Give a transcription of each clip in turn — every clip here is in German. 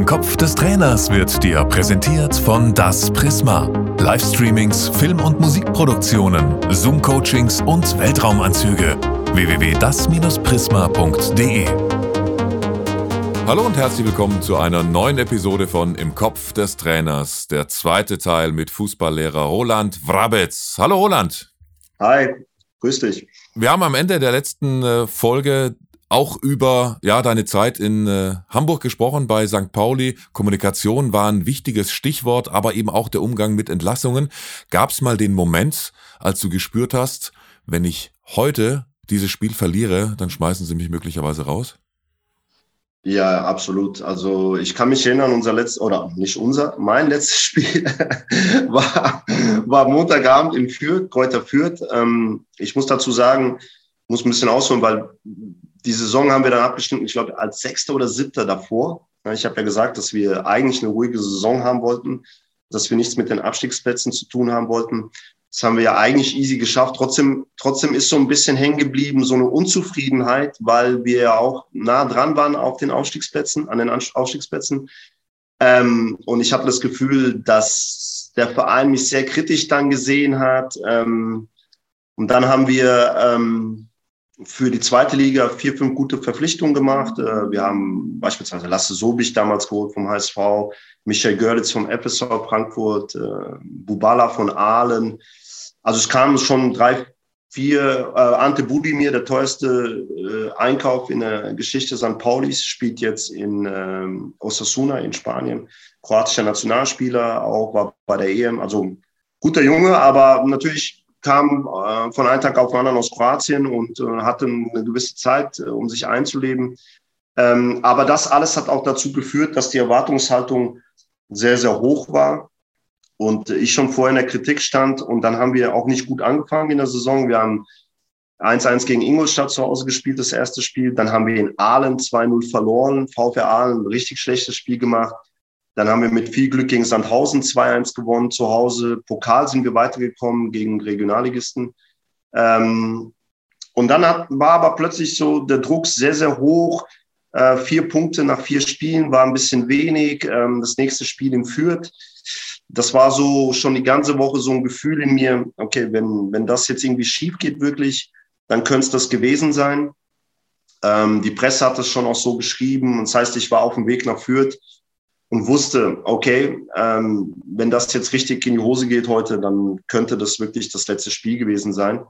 Im Kopf des Trainers wird dir präsentiert von Das Prisma. Livestreamings, Film- und Musikproduktionen, Zoom-Coachings und Weltraumanzüge. www.das-prisma.de Hallo und herzlich willkommen zu einer neuen Episode von Im Kopf des Trainers. Der zweite Teil mit Fußballlehrer Roland Wrabetz. Hallo Roland. Hi, grüß dich. Wir haben am Ende der letzten äh, Folge auch über ja deine Zeit in äh, Hamburg gesprochen bei St. Pauli. Kommunikation war ein wichtiges Stichwort, aber eben auch der Umgang mit Entlassungen. Gab es mal den Moment, als du gespürt hast, wenn ich heute dieses Spiel verliere, dann schmeißen sie mich möglicherweise raus? Ja, absolut. Also ich kann mich erinnern, unser letztes, oder nicht unser, mein letztes Spiel war, war Montagabend in Fürth, Kräuter Fürth. Ähm, ich muss dazu sagen, muss ein bisschen ausholen, weil die Saison haben wir dann abgestimmt, ich glaube, als Sechster oder Siebter davor. Ich habe ja gesagt, dass wir eigentlich eine ruhige Saison haben wollten, dass wir nichts mit den Abstiegsplätzen zu tun haben wollten. Das haben wir ja eigentlich easy geschafft. Trotzdem, trotzdem ist so ein bisschen hängen geblieben, so eine Unzufriedenheit, weil wir ja auch nah dran waren auf den Aufstiegsplätzen, an den Aufstiegsplätzen. Ähm, und ich habe das Gefühl, dass der Verein mich sehr kritisch dann gesehen hat. Ähm, und dann haben wir ähm, für die zweite Liga vier, fünf gute Verpflichtungen gemacht. Äh, wir haben beispielsweise Lasse Sobich damals geholt vom HSV, Michael Görlitz vom FSV Frankfurt, äh, Bubala von Aalen. Also es kamen schon drei, vier. Äh, Ante Budimir, der teuerste Einkauf in der Geschichte St. Paulis, spielt jetzt in ähm, Osasuna in Spanien. Kroatischer Nationalspieler, auch war bei der EM. Also guter Junge, aber natürlich kam äh, von einem Tag auf den anderen aus Kroatien und äh, hatte eine gewisse Zeit, äh, um sich einzuleben. Ähm, aber das alles hat auch dazu geführt, dass die Erwartungshaltung sehr, sehr hoch war und ich schon vorher in der Kritik stand. Und dann haben wir auch nicht gut angefangen in der Saison. Wir haben 1-1 gegen Ingolstadt zu Hause gespielt, das erste Spiel. Dann haben wir in Aalen 2-0 verloren. VfR Aalen richtig schlechtes Spiel gemacht. Dann haben wir mit viel Glück gegen Sandhausen 2-1 gewonnen zu Hause. Pokal sind wir weitergekommen gegen Regionalligisten. Ähm, und dann hat, war aber plötzlich so der Druck sehr, sehr hoch. Äh, vier Punkte nach vier Spielen war ein bisschen wenig. Ähm, das nächste Spiel im Fürth. Das war so schon die ganze Woche so ein Gefühl in mir, okay, wenn, wenn das jetzt irgendwie schief geht wirklich, dann könnte es das gewesen sein. Ähm, die Presse hat es schon auch so geschrieben. das heißt, ich war auf dem Weg nach Fürth und wusste, okay, ähm, wenn das jetzt richtig in die Hose geht heute, dann könnte das wirklich das letzte Spiel gewesen sein.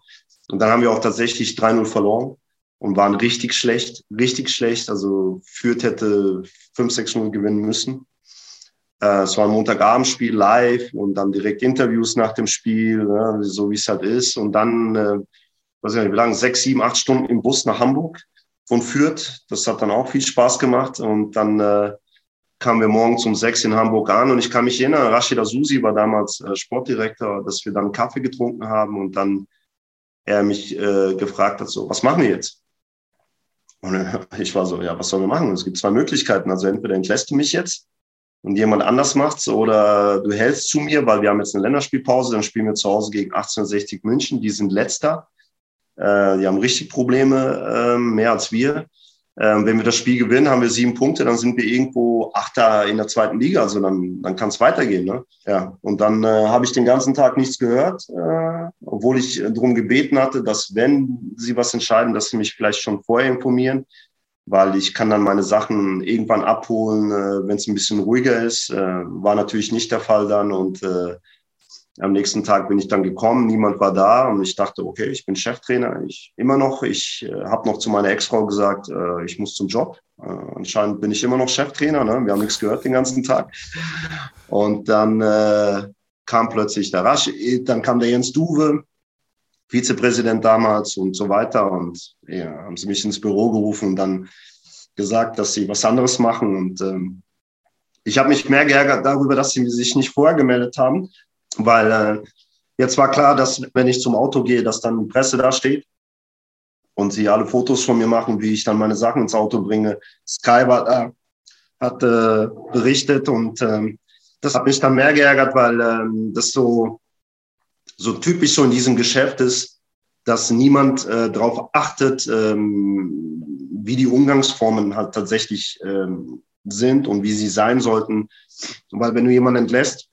Und dann haben wir auch tatsächlich 3-0 verloren und waren richtig schlecht, richtig schlecht. Also Fürth hätte 5-6-0 gewinnen müssen. Äh, es war ein Montagabendspiel live und dann direkt Interviews nach dem Spiel, ne, so wie es halt ist. Und dann, äh, weiß ich nicht, wie lange, sechs, sieben, acht Stunden im Bus nach Hamburg von Fürth. Das hat dann auch viel Spaß gemacht. Und dann äh, kamen wir morgens um sechs in Hamburg an und ich kann mich erinnern, Rashida Susi war damals äh, Sportdirektor, dass wir dann Kaffee getrunken haben und dann er mich äh, gefragt hat, so, was machen wir jetzt? Und äh, ich war so, ja, was sollen wir machen? Es gibt zwei Möglichkeiten. Also entweder entlässt du mich jetzt und jemand anders macht's oder du hältst zu mir, weil wir haben jetzt eine Länderspielpause, dann spielen wir zu Hause gegen 1860 München, die sind letzter. Äh, die haben richtig Probleme, äh, mehr als wir. Ähm, wenn wir das Spiel gewinnen, haben wir sieben Punkte, dann sind wir irgendwo Achter in der zweiten Liga. Also dann, dann kann es weitergehen. Ne? Ja. Und dann äh, habe ich den ganzen Tag nichts gehört, äh, obwohl ich äh, darum gebeten hatte, dass wenn sie was entscheiden, dass sie mich vielleicht schon vorher informieren, weil ich kann dann meine Sachen irgendwann abholen, äh, wenn es ein bisschen ruhiger ist. Äh, war natürlich nicht der Fall dann und äh, am nächsten Tag bin ich dann gekommen, niemand war da und ich dachte, okay, ich bin Cheftrainer, ich immer noch. Ich äh, habe noch zu meiner Ex-Frau gesagt, äh, ich muss zum Job. Äh, anscheinend bin ich immer noch Cheftrainer, ne? wir haben nichts gehört den ganzen Tag. Und dann äh, kam plötzlich der Rasch, dann kam der Jens Duwe, Vizepräsident damals und so weiter. Und ja, haben sie mich ins Büro gerufen und dann gesagt, dass sie was anderes machen. Und ähm, ich habe mich mehr geärgert darüber, dass sie sich nicht vorher gemeldet haben, weil äh, jetzt war klar, dass wenn ich zum Auto gehe, dass dann die Presse da steht und sie alle Fotos von mir machen, wie ich dann meine Sachen ins Auto bringe. Sky war da, hat äh, berichtet und ähm, das hat mich dann mehr geärgert, weil ähm, das so, so typisch so in diesem Geschäft ist, dass niemand äh, darauf achtet, ähm, wie die Umgangsformen halt tatsächlich ähm, sind und wie sie sein sollten. Weil wenn du jemanden entlässt,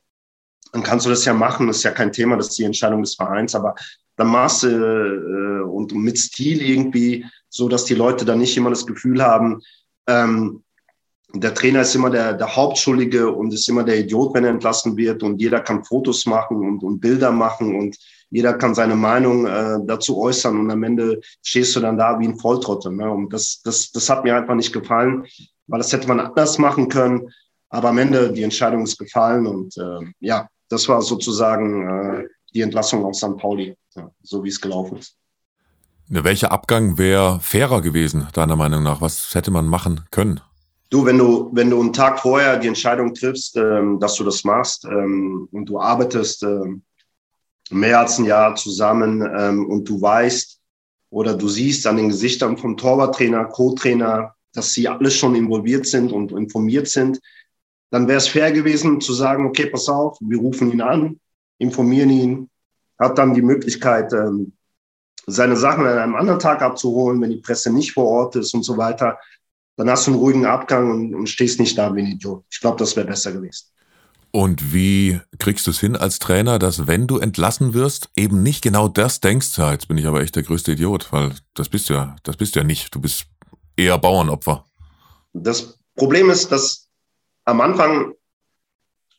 dann kannst du das ja machen, das ist ja kein Thema, das ist die Entscheidung des Vereins, aber dann machst du äh, und mit Stil irgendwie, so dass die Leute dann nicht immer das Gefühl haben, ähm, der Trainer ist immer der, der Hauptschuldige und ist immer der Idiot, wenn er entlassen wird und jeder kann Fotos machen und, und Bilder machen und jeder kann seine Meinung äh, dazu äußern und am Ende stehst du dann da wie ein Volltrottel. Ne? Und das, das, das hat mir einfach nicht gefallen, weil das hätte man anders machen können. Aber am Ende die Entscheidung ist gefallen und äh, ja, das war sozusagen äh, die Entlassung aus St. Pauli, ja, so wie es gelaufen ist. Ja, welcher Abgang wäre fairer gewesen, deiner Meinung nach? Was hätte man machen können? Du, wenn du, wenn du einen Tag vorher die Entscheidung triffst, ähm, dass du das machst ähm, und du arbeitest ähm, mehr als ein Jahr zusammen ähm, und du weißt oder du siehst an den Gesichtern vom Torwarttrainer, Co-Trainer, dass sie alle schon involviert sind und informiert sind, dann wäre es fair gewesen zu sagen, okay, pass auf, wir rufen ihn an, informieren ihn, hat dann die Möglichkeit, ähm, seine Sachen an einem anderen Tag abzuholen, wenn die Presse nicht vor Ort ist und so weiter. Dann hast du einen ruhigen Abgang und, und stehst nicht da wie ein Idiot. Ich glaube, das wäre besser gewesen. Und wie kriegst du es hin als Trainer, dass wenn du entlassen wirst, eben nicht genau das denkst, ja, jetzt bin ich aber echt der größte Idiot, weil das bist du ja, das bist du ja nicht. Du bist eher Bauernopfer. Das Problem ist, dass am Anfang,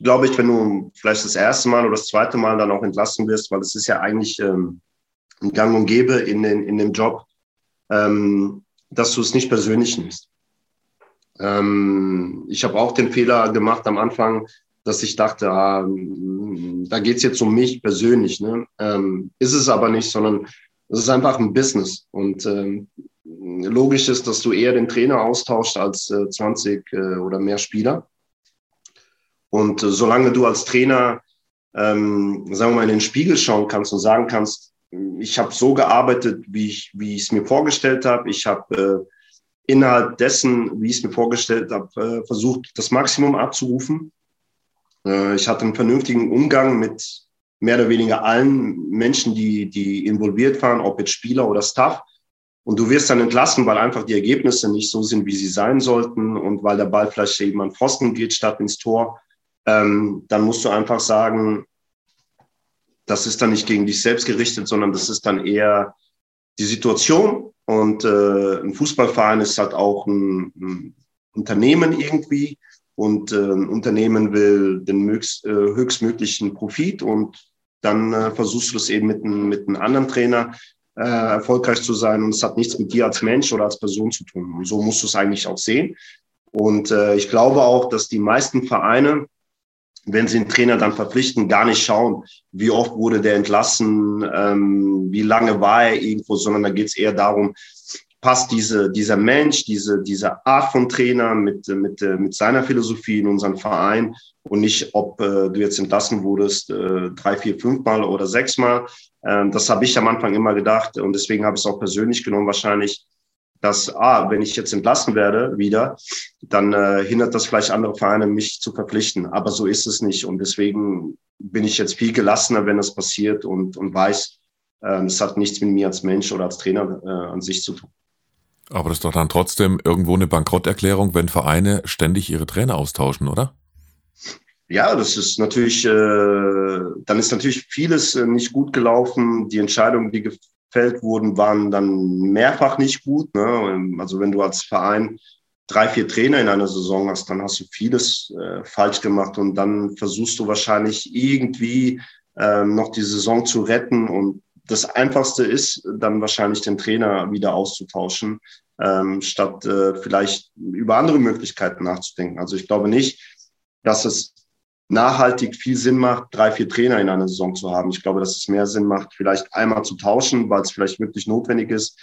glaube ich, wenn du vielleicht das erste Mal oder das zweite Mal dann auch entlassen wirst, weil es ist ja eigentlich ähm, ein Gang und Gäbe in, den, in dem Job, ähm, dass du es nicht persönlich nimmst. Ähm, ich habe auch den Fehler gemacht am Anfang, dass ich dachte, ah, da geht's jetzt um mich persönlich. Ne? Ähm, ist es aber nicht, sondern es ist einfach ein Business. Und ähm, logisch ist, dass du eher den Trainer austauscht als äh, 20 äh, oder mehr Spieler. Und äh, solange du als Trainer, ähm, sagen wir mal, in den Spiegel schauen kannst und sagen kannst, ich habe so gearbeitet, wie ich wie ich es mir vorgestellt habe. Ich habe äh, innerhalb dessen, wie ich es mir vorgestellt habe, äh, versucht, das Maximum abzurufen. Äh, ich hatte einen vernünftigen Umgang mit mehr oder weniger allen Menschen, die, die involviert waren, ob jetzt Spieler oder Staff. Und du wirst dann entlassen, weil einfach die Ergebnisse nicht so sind, wie sie sein sollten und weil der Ball vielleicht eben an Pfosten geht statt ins Tor. Ähm, dann musst du einfach sagen, das ist dann nicht gegen dich selbst gerichtet, sondern das ist dann eher die Situation. Und äh, ein Fußballverein ist halt auch ein, ein Unternehmen irgendwie und äh, ein Unternehmen will den mögst, äh, höchstmöglichen Profit und dann äh, versuchst du das eben mit, mit einem anderen Trainer äh, erfolgreich zu sein und es hat nichts mit dir als Mensch oder als Person zu tun. Und so musst du es eigentlich auch sehen. Und äh, ich glaube auch, dass die meisten Vereine, wenn sie einen Trainer dann verpflichten, gar nicht schauen, wie oft wurde der entlassen, ähm, wie lange war er irgendwo, sondern da geht es eher darum, passt diese, dieser Mensch, diese, diese Art von Trainer mit, mit, mit seiner Philosophie in unseren Verein und nicht, ob äh, du jetzt entlassen wurdest äh, drei, vier, fünf Mal oder sechs Mal. Ähm, das habe ich am Anfang immer gedacht und deswegen habe ich es auch persönlich genommen wahrscheinlich, dass, ah, wenn ich jetzt entlassen werde wieder, dann äh, hindert das vielleicht andere Vereine, mich zu verpflichten. Aber so ist es nicht und deswegen bin ich jetzt viel gelassener, wenn das passiert und, und weiß, äh, es hat nichts mit mir als Mensch oder als Trainer äh, an sich zu tun. Aber das ist doch dann trotzdem irgendwo eine Bankrotterklärung, wenn Vereine ständig ihre Trainer austauschen, oder? Ja, das ist natürlich, äh, dann ist natürlich vieles äh, nicht gut gelaufen. Die Entscheidungen, die gefällt wurden, waren dann mehrfach nicht gut. Ne? Also wenn du als Verein drei, vier Trainer in einer Saison hast, dann hast du vieles äh, falsch gemacht und dann versuchst du wahrscheinlich irgendwie äh, noch die Saison zu retten und das Einfachste ist, dann wahrscheinlich den Trainer wieder auszutauschen, ähm, statt äh, vielleicht über andere Möglichkeiten nachzudenken. Also ich glaube nicht, dass es nachhaltig viel Sinn macht, drei, vier Trainer in einer Saison zu haben. Ich glaube, dass es mehr Sinn macht, vielleicht einmal zu tauschen, weil es vielleicht wirklich notwendig ist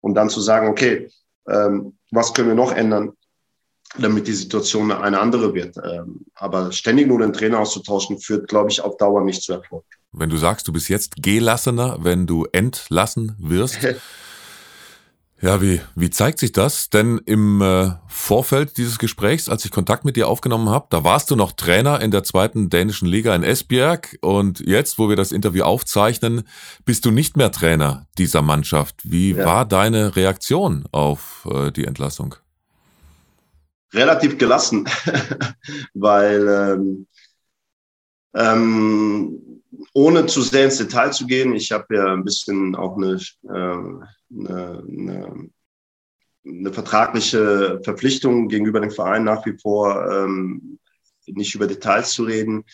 und dann zu sagen, okay, ähm, was können wir noch ändern, damit die Situation eine andere wird. Ähm, aber ständig nur den Trainer auszutauschen, führt, glaube ich, auf Dauer nicht zu Erfolg. Wenn du sagst, du bist jetzt gelassener, wenn du entlassen wirst. ja, wie, wie zeigt sich das? Denn im äh, Vorfeld dieses Gesprächs, als ich Kontakt mit dir aufgenommen habe, da warst du noch Trainer in der zweiten dänischen Liga in Esbjerg und jetzt, wo wir das Interview aufzeichnen, bist du nicht mehr Trainer dieser Mannschaft. Wie ja. war deine Reaktion auf äh, die Entlassung? relativ gelassen, weil ähm, ähm, ohne zu sehr ins Detail zu gehen, ich habe ja ein bisschen auch eine, äh, eine, eine, eine, vertragliche Verpflichtung gegenüber dem Verein nach wie vor, ähm, nicht über Details zu reden.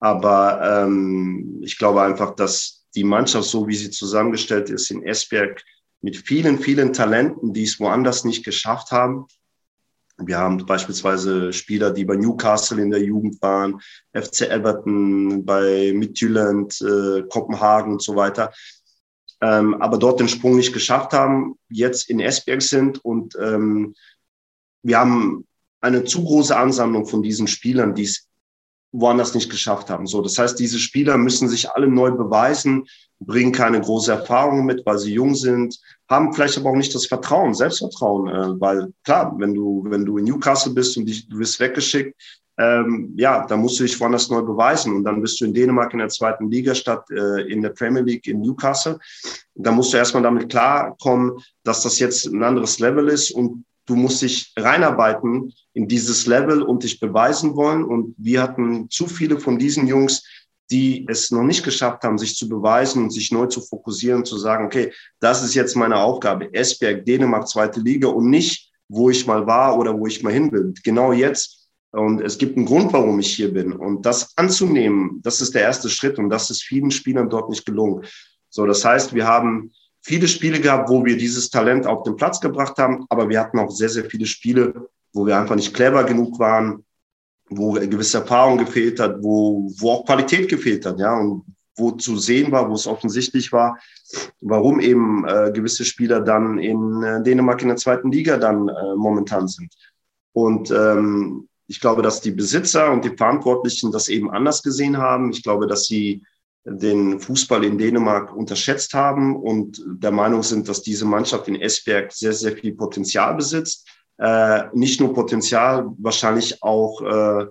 Aber ähm, ich glaube einfach, dass die Mannschaft, so wie sie zusammengestellt ist in Esberg, mit vielen, vielen Talenten, die es woanders nicht geschafft haben, wir haben beispielsweise Spieler, die bei Newcastle in der Jugend waren, FC Everton, bei Midtjylland, äh, Kopenhagen und so weiter, ähm, aber dort den Sprung nicht geschafft haben, jetzt in Esbjerg sind und ähm, wir haben eine zu große Ansammlung von diesen Spielern, die es woanders nicht geschafft haben. So, das heißt, diese Spieler müssen sich alle neu beweisen, bringen keine große Erfahrung mit, weil sie jung sind, haben vielleicht aber auch nicht das Vertrauen, Selbstvertrauen, äh, weil klar, wenn du wenn du in Newcastle bist und dich, du wirst weggeschickt, ähm, ja, dann musst du dich woanders neu beweisen und dann bist du in Dänemark in der zweiten Liga statt äh, in der Premier League in Newcastle. Da musst du erstmal damit klarkommen, dass das jetzt ein anderes Level ist und du musst dich reinarbeiten in dieses Level und dich beweisen wollen. Und wir hatten zu viele von diesen Jungs, die es noch nicht geschafft haben, sich zu beweisen und sich neu zu fokussieren, zu sagen, okay, das ist jetzt meine Aufgabe. Esberg, Dänemark, zweite Liga und nicht, wo ich mal war oder wo ich mal hin will. Genau jetzt. Und es gibt einen Grund, warum ich hier bin. Und das anzunehmen, das ist der erste Schritt. Und das ist vielen Spielern dort nicht gelungen. So, das heißt, wir haben viele Spiele gehabt, wo wir dieses Talent auf den Platz gebracht haben, aber wir hatten auch sehr, sehr viele Spiele, wo wir einfach nicht clever genug waren, wo gewisse Erfahrung gefehlt hat, wo, wo auch Qualität gefehlt hat, ja, und wo zu sehen war, wo es offensichtlich war, warum eben äh, gewisse Spieler dann in äh, Dänemark in der zweiten Liga dann äh, momentan sind. Und ähm, ich glaube, dass die Besitzer und die Verantwortlichen das eben anders gesehen haben. Ich glaube, dass sie den Fußball in Dänemark unterschätzt haben und der Meinung sind, dass diese Mannschaft in Esbjerg sehr, sehr viel Potenzial besitzt. Äh, nicht nur Potenzial, wahrscheinlich auch äh,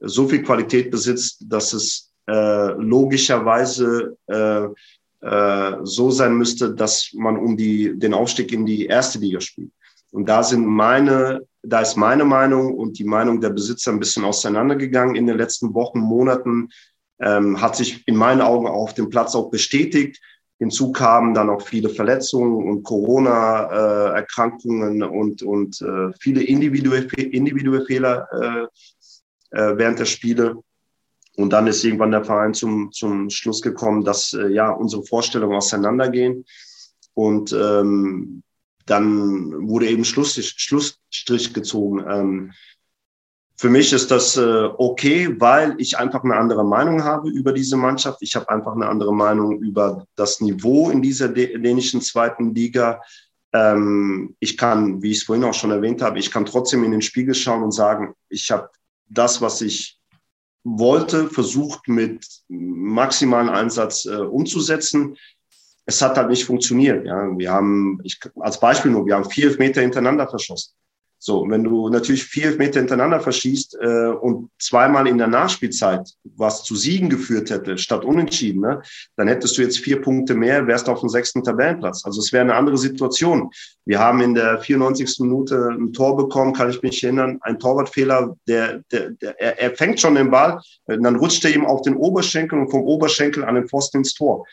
so viel Qualität besitzt, dass es äh, logischerweise äh, äh, so sein müsste, dass man um die, den Aufstieg in die erste Liga spielt. Und da sind meine, da ist meine Meinung und die Meinung der Besitzer ein bisschen auseinandergegangen in den letzten Wochen, Monaten ähm, hat sich in meinen Augen auf dem Platz auch bestätigt. Hinzu kamen dann auch viele Verletzungen und Corona-Erkrankungen äh, und, und äh, viele individuelle, Fehler äh, äh, während der Spiele. Und dann ist irgendwann der Verein zum, zum Schluss gekommen, dass äh, ja unsere Vorstellungen auseinandergehen. Und ähm, dann wurde eben Schlussstrich, Schlussstrich gezogen. Ähm, für mich ist das äh, okay, weil ich einfach eine andere Meinung habe über diese Mannschaft. Ich habe einfach eine andere Meinung über das Niveau in dieser dänischen zweiten Liga. Ähm, ich kann, wie ich es vorhin auch schon erwähnt habe, ich kann trotzdem in den Spiegel schauen und sagen, ich habe das, was ich wollte, versucht mit maximalen Einsatz äh, umzusetzen. Es hat halt nicht funktioniert. Ja. Wir haben, ich, als Beispiel nur, wir haben vier Meter hintereinander verschossen. So, wenn du natürlich vier Meter hintereinander verschießt äh, und zweimal in der Nachspielzeit was zu Siegen geführt hätte, statt unentschieden, ne, dann hättest du jetzt vier Punkte mehr, wärst auf dem sechsten Tabellenplatz. Also es wäre eine andere Situation. Wir haben in der 94. Minute ein Tor bekommen, kann ich mich erinnern, ein Torwartfehler, der, der, der er, er fängt schon den Ball, dann rutscht er ihm auf den Oberschenkel und vom Oberschenkel an den Pfosten ins Tor.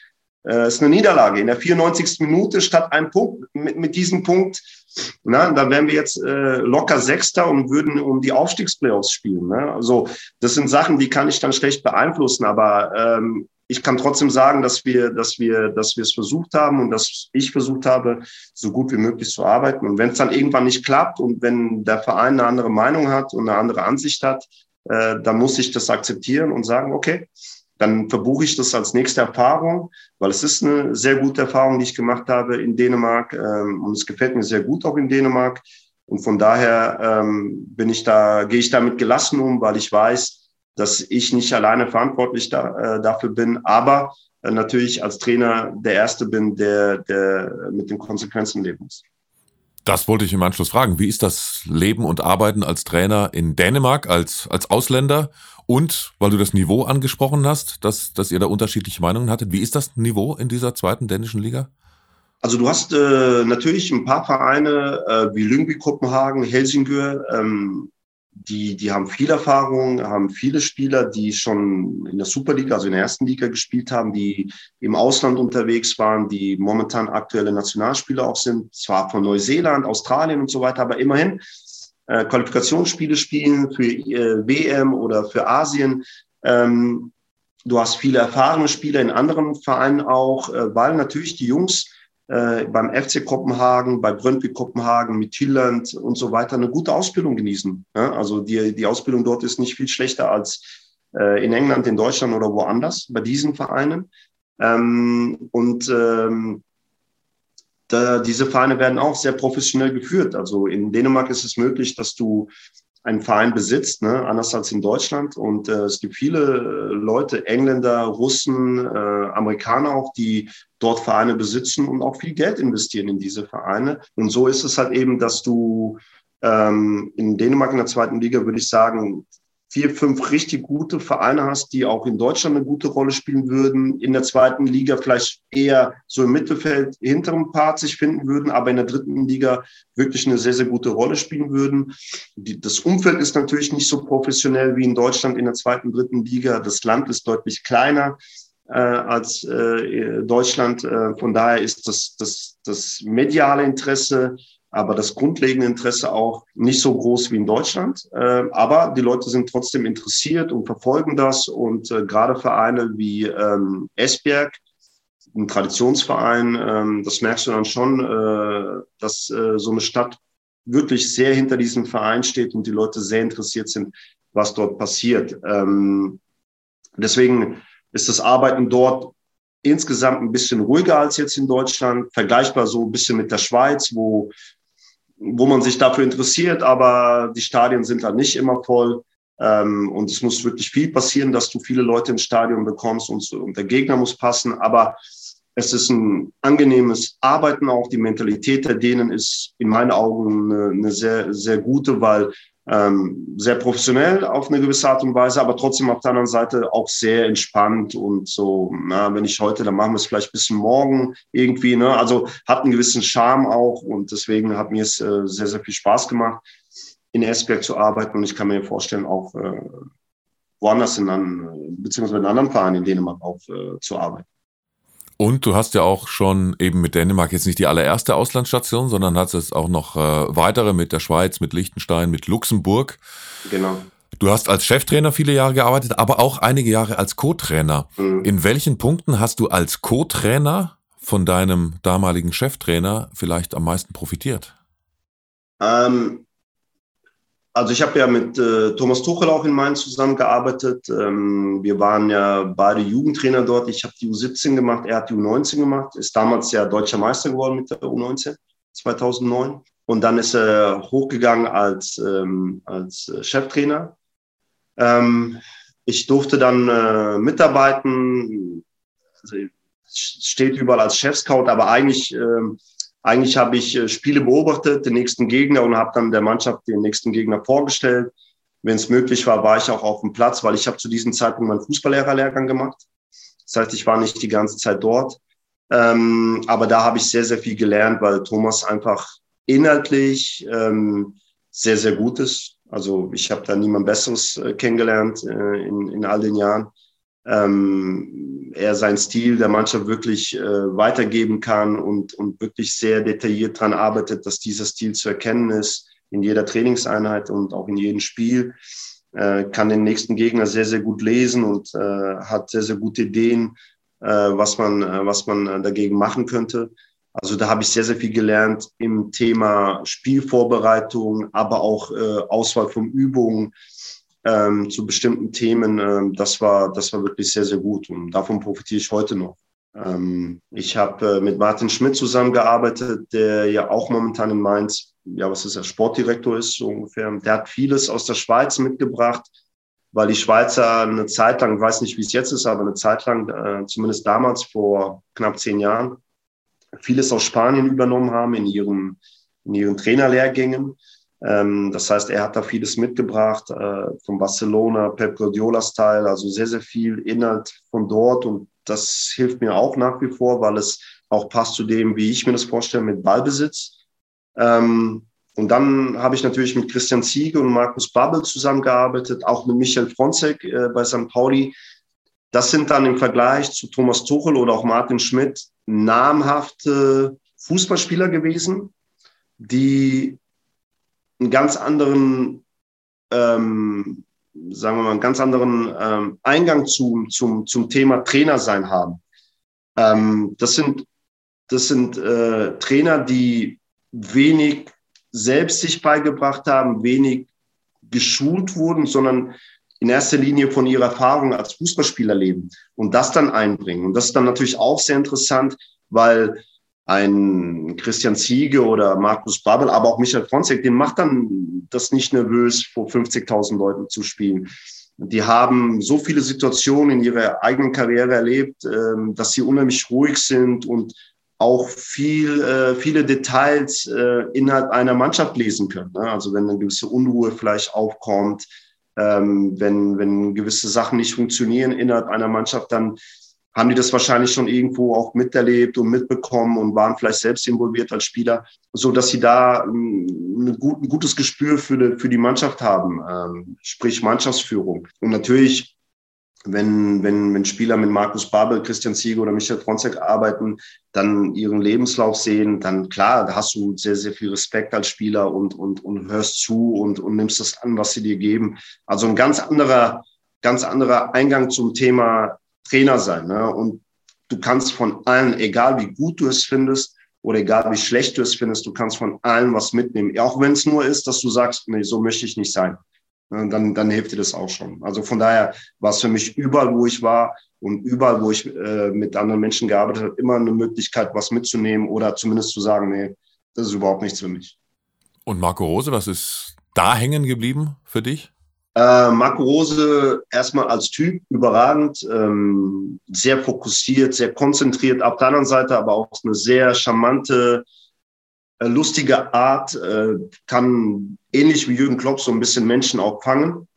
Äh, ist eine Niederlage in der 94. Minute statt einem Punkt. Mit, mit diesem Punkt, na, da wären wir jetzt äh, locker Sechster und würden um die Aufstiegsplayoffs spielen. Ne? Also das sind Sachen, die kann ich dann schlecht beeinflussen, aber ähm, ich kann trotzdem sagen, dass wir, dass wir, dass wir es versucht haben und dass ich versucht habe, so gut wie möglich zu arbeiten. Und wenn es dann irgendwann nicht klappt und wenn der Verein eine andere Meinung hat und eine andere Ansicht hat, äh, dann muss ich das akzeptieren und sagen, okay, dann verbuche ich das als nächste Erfahrung, weil es ist eine sehr gute Erfahrung, die ich gemacht habe in Dänemark ähm, und es gefällt mir sehr gut auch in Dänemark. Und von daher ähm, bin ich da, gehe ich damit gelassen um, weil ich weiß, dass ich nicht alleine verantwortlich da, äh, dafür bin, aber äh, natürlich als Trainer der Erste bin, der, der mit den Konsequenzen leben muss. Das wollte ich im Anschluss fragen. Wie ist das Leben und Arbeiten als Trainer in Dänemark, als, als Ausländer? Und weil du das Niveau angesprochen hast, dass, dass ihr da unterschiedliche Meinungen hattet, wie ist das Niveau in dieser zweiten dänischen Liga? Also du hast äh, natürlich ein paar Vereine äh, wie Lyngby Kopenhagen, Helsingør, ähm, die, die haben viel Erfahrung, haben viele Spieler, die schon in der Superliga, also in der ersten Liga gespielt haben, die im Ausland unterwegs waren, die momentan aktuelle Nationalspieler auch sind, zwar von Neuseeland, Australien und so weiter, aber immerhin äh, Qualifikationsspiele spielen für äh, WM oder für Asien. Ähm, du hast viele erfahrene Spieler in anderen Vereinen auch, äh, weil natürlich die Jungs äh, beim FC Kopenhagen, bei Brøndby Kopenhagen, mit Midtjylland und so weiter eine gute Ausbildung genießen. Ja? Also die, die Ausbildung dort ist nicht viel schlechter als äh, in England, in Deutschland oder woanders bei diesen Vereinen. Ähm, und ähm, da, diese Vereine werden auch sehr professionell geführt. Also in Dänemark ist es möglich, dass du einen Verein besitzt, ne, anders als in Deutschland. Und äh, es gibt viele äh, Leute, Engländer, Russen, äh, Amerikaner auch, die dort Vereine besitzen und auch viel Geld investieren in diese Vereine. Und so ist es halt eben, dass du ähm, in Dänemark in der zweiten Liga, würde ich sagen, vier, fünf richtig gute Vereine hast, die auch in Deutschland eine gute Rolle spielen würden, in der zweiten Liga vielleicht eher so im Mittelfeld hinteren Part sich finden würden, aber in der dritten Liga wirklich eine sehr, sehr gute Rolle spielen würden. Die, das Umfeld ist natürlich nicht so professionell wie in Deutschland in der zweiten, dritten Liga. Das Land ist deutlich kleiner äh, als äh, Deutschland. Äh, von daher ist das, das, das mediale Interesse aber das grundlegende Interesse auch nicht so groß wie in Deutschland. Äh, aber die Leute sind trotzdem interessiert und verfolgen das. Und äh, gerade Vereine wie ähm, Esbjerg, ein Traditionsverein, ähm, das merkst du dann schon, äh, dass äh, so eine Stadt wirklich sehr hinter diesem Verein steht und die Leute sehr interessiert sind, was dort passiert. Ähm, deswegen ist das Arbeiten dort insgesamt ein bisschen ruhiger als jetzt in Deutschland, vergleichbar so ein bisschen mit der Schweiz, wo wo man sich dafür interessiert, aber die Stadien sind halt nicht immer voll. Ähm, und es muss wirklich viel passieren, dass du viele Leute ins Stadion bekommst und, und der Gegner muss passen. Aber es ist ein angenehmes Arbeiten auch. Die Mentalität der Dänen ist in meinen Augen eine, eine sehr, sehr gute, weil ähm, sehr professionell auf eine gewisse Art und Weise, aber trotzdem auf der anderen Seite auch sehr entspannt und so, na, wenn ich heute, dann machen wir es vielleicht bisschen morgen irgendwie, ne? Also hat einen gewissen Charme auch und deswegen hat mir es äh, sehr, sehr viel Spaß gemacht, in Esbjerg zu arbeiten und ich kann mir vorstellen, auch äh, woanders in anderen, beziehungsweise in anderen Vereinen in Dänemark auch äh, zu arbeiten. Und du hast ja auch schon eben mit Dänemark jetzt nicht die allererste Auslandsstation, sondern hast es auch noch äh, weitere mit der Schweiz, mit Liechtenstein, mit Luxemburg. Genau. Du hast als Cheftrainer viele Jahre gearbeitet, aber auch einige Jahre als Co-Trainer. Mhm. In welchen Punkten hast du als Co-Trainer von deinem damaligen Cheftrainer vielleicht am meisten profitiert? Ähm, also ich habe ja mit äh, Thomas Tuchel auch in Mainz zusammengearbeitet. Ähm, wir waren ja beide Jugendtrainer dort. Ich habe die U17 gemacht, er hat die U19 gemacht, ist damals ja deutscher Meister geworden mit der U19 2009. Und dann ist er hochgegangen als, ähm, als äh, Cheftrainer. Ähm, ich durfte dann äh, mitarbeiten. Also, steht überall als Chefscout, aber eigentlich ähm, eigentlich habe ich äh, Spiele beobachtet, den nächsten Gegner und habe dann der Mannschaft den nächsten Gegner vorgestellt. Wenn es möglich war, war ich auch auf dem Platz, weil ich habe zu diesem Zeitpunkt meinen Fußballlehrerlehrgang gemacht. Das heißt, ich war nicht die ganze Zeit dort. Ähm, aber da habe ich sehr, sehr viel gelernt, weil Thomas einfach inhaltlich ähm, sehr, sehr gut ist. Also ich habe da niemand Besseres äh, kennengelernt äh, in, in all den Jahren ähm, er seinen Stil der Mannschaft wirklich äh, weitergeben kann und, und wirklich sehr detailliert daran arbeitet, dass dieser Stil zu erkennen ist in jeder Trainingseinheit und auch in jedem Spiel. Äh, kann den nächsten Gegner sehr, sehr gut lesen und äh, hat sehr, sehr gute Ideen, äh, was man, äh, was man dagegen machen könnte. Also da habe ich sehr, sehr viel gelernt im Thema Spielvorbereitung, aber auch äh, Auswahl von Übungen, ähm, zu bestimmten Themen, ähm, das, war, das war wirklich sehr, sehr gut und davon profitiere ich heute noch. Ähm, ich habe äh, mit Martin Schmidt zusammengearbeitet, der ja auch momentan in Mainz, ja, was ist er, Sportdirektor ist, so ungefähr. Der hat vieles aus der Schweiz mitgebracht, weil die Schweizer eine Zeit lang, weiß nicht, wie es jetzt ist, aber eine Zeit lang, äh, zumindest damals vor knapp zehn Jahren, vieles aus Spanien übernommen haben in ihren, in ihren Trainerlehrgängen. Ähm, das heißt, er hat da vieles mitgebracht äh, von Barcelona, Pep Guardiola-Style, also sehr, sehr viel Inhalt von dort und das hilft mir auch nach wie vor, weil es auch passt zu dem, wie ich mir das vorstelle mit Ballbesitz. Ähm, und dann habe ich natürlich mit Christian Ziege und Markus Babbel zusammengearbeitet, auch mit Michael Fronzek äh, bei St. Pauli. Das sind dann im Vergleich zu Thomas Tuchel oder auch Martin Schmidt namhafte Fußballspieler gewesen, die einen ganz anderen, ähm, sagen wir mal, einen ganz anderen ähm, Eingang zum, zum, zum Thema Trainer sein haben. Ähm, das sind, das sind äh, Trainer, die wenig selbst sich beigebracht haben, wenig geschult wurden, sondern in erster Linie von ihrer Erfahrung als Fußballspieler leben und das dann einbringen. Und das ist dann natürlich auch sehr interessant, weil ein Christian Ziege oder Markus Babbel, aber auch Michael Fronzek, dem macht dann das nicht nervös, vor 50.000 Leuten zu spielen. Die haben so viele Situationen in ihrer eigenen Karriere erlebt, ähm, dass sie unheimlich ruhig sind und auch viel, äh, viele Details äh, innerhalb einer Mannschaft lesen können. Ne? Also wenn eine gewisse Unruhe vielleicht aufkommt, ähm, wenn, wenn gewisse Sachen nicht funktionieren innerhalb einer Mannschaft, dann haben die das wahrscheinlich schon irgendwo auch miterlebt und mitbekommen und waren vielleicht selbst involviert als Spieler, so dass sie da ähm, ein, gut, ein gutes Gespür für die, für die Mannschaft haben, ähm, sprich Mannschaftsführung. Und natürlich, wenn, wenn, wenn Spieler mit Markus Babel, Christian Ziege oder Michael Fronzek arbeiten, dann ihren Lebenslauf sehen, dann klar, da hast du sehr, sehr viel Respekt als Spieler und, und, und hörst zu und, und nimmst das an, was sie dir geben. Also ein ganz anderer, ganz anderer Eingang zum Thema Trainer sein. Ne? Und du kannst von allen, egal wie gut du es findest oder egal wie schlecht du es findest, du kannst von allen was mitnehmen. Auch wenn es nur ist, dass du sagst, nee, so möchte ich nicht sein. Dann, dann hilft dir das auch schon. Also von daher war es für mich überall, wo ich war und überall, wo ich äh, mit anderen Menschen gearbeitet habe, immer eine Möglichkeit, was mitzunehmen oder zumindest zu sagen, nee, das ist überhaupt nichts für mich. Und Marco Rose, was ist da hängen geblieben für dich? Äh, Marco Rose erstmal als Typ überragend, ähm, sehr fokussiert, sehr konzentriert. Auf der anderen Seite aber auch eine sehr charmante, äh, lustige Art, äh, kann ähnlich wie Jürgen Klopp so ein bisschen Menschen auch fangen.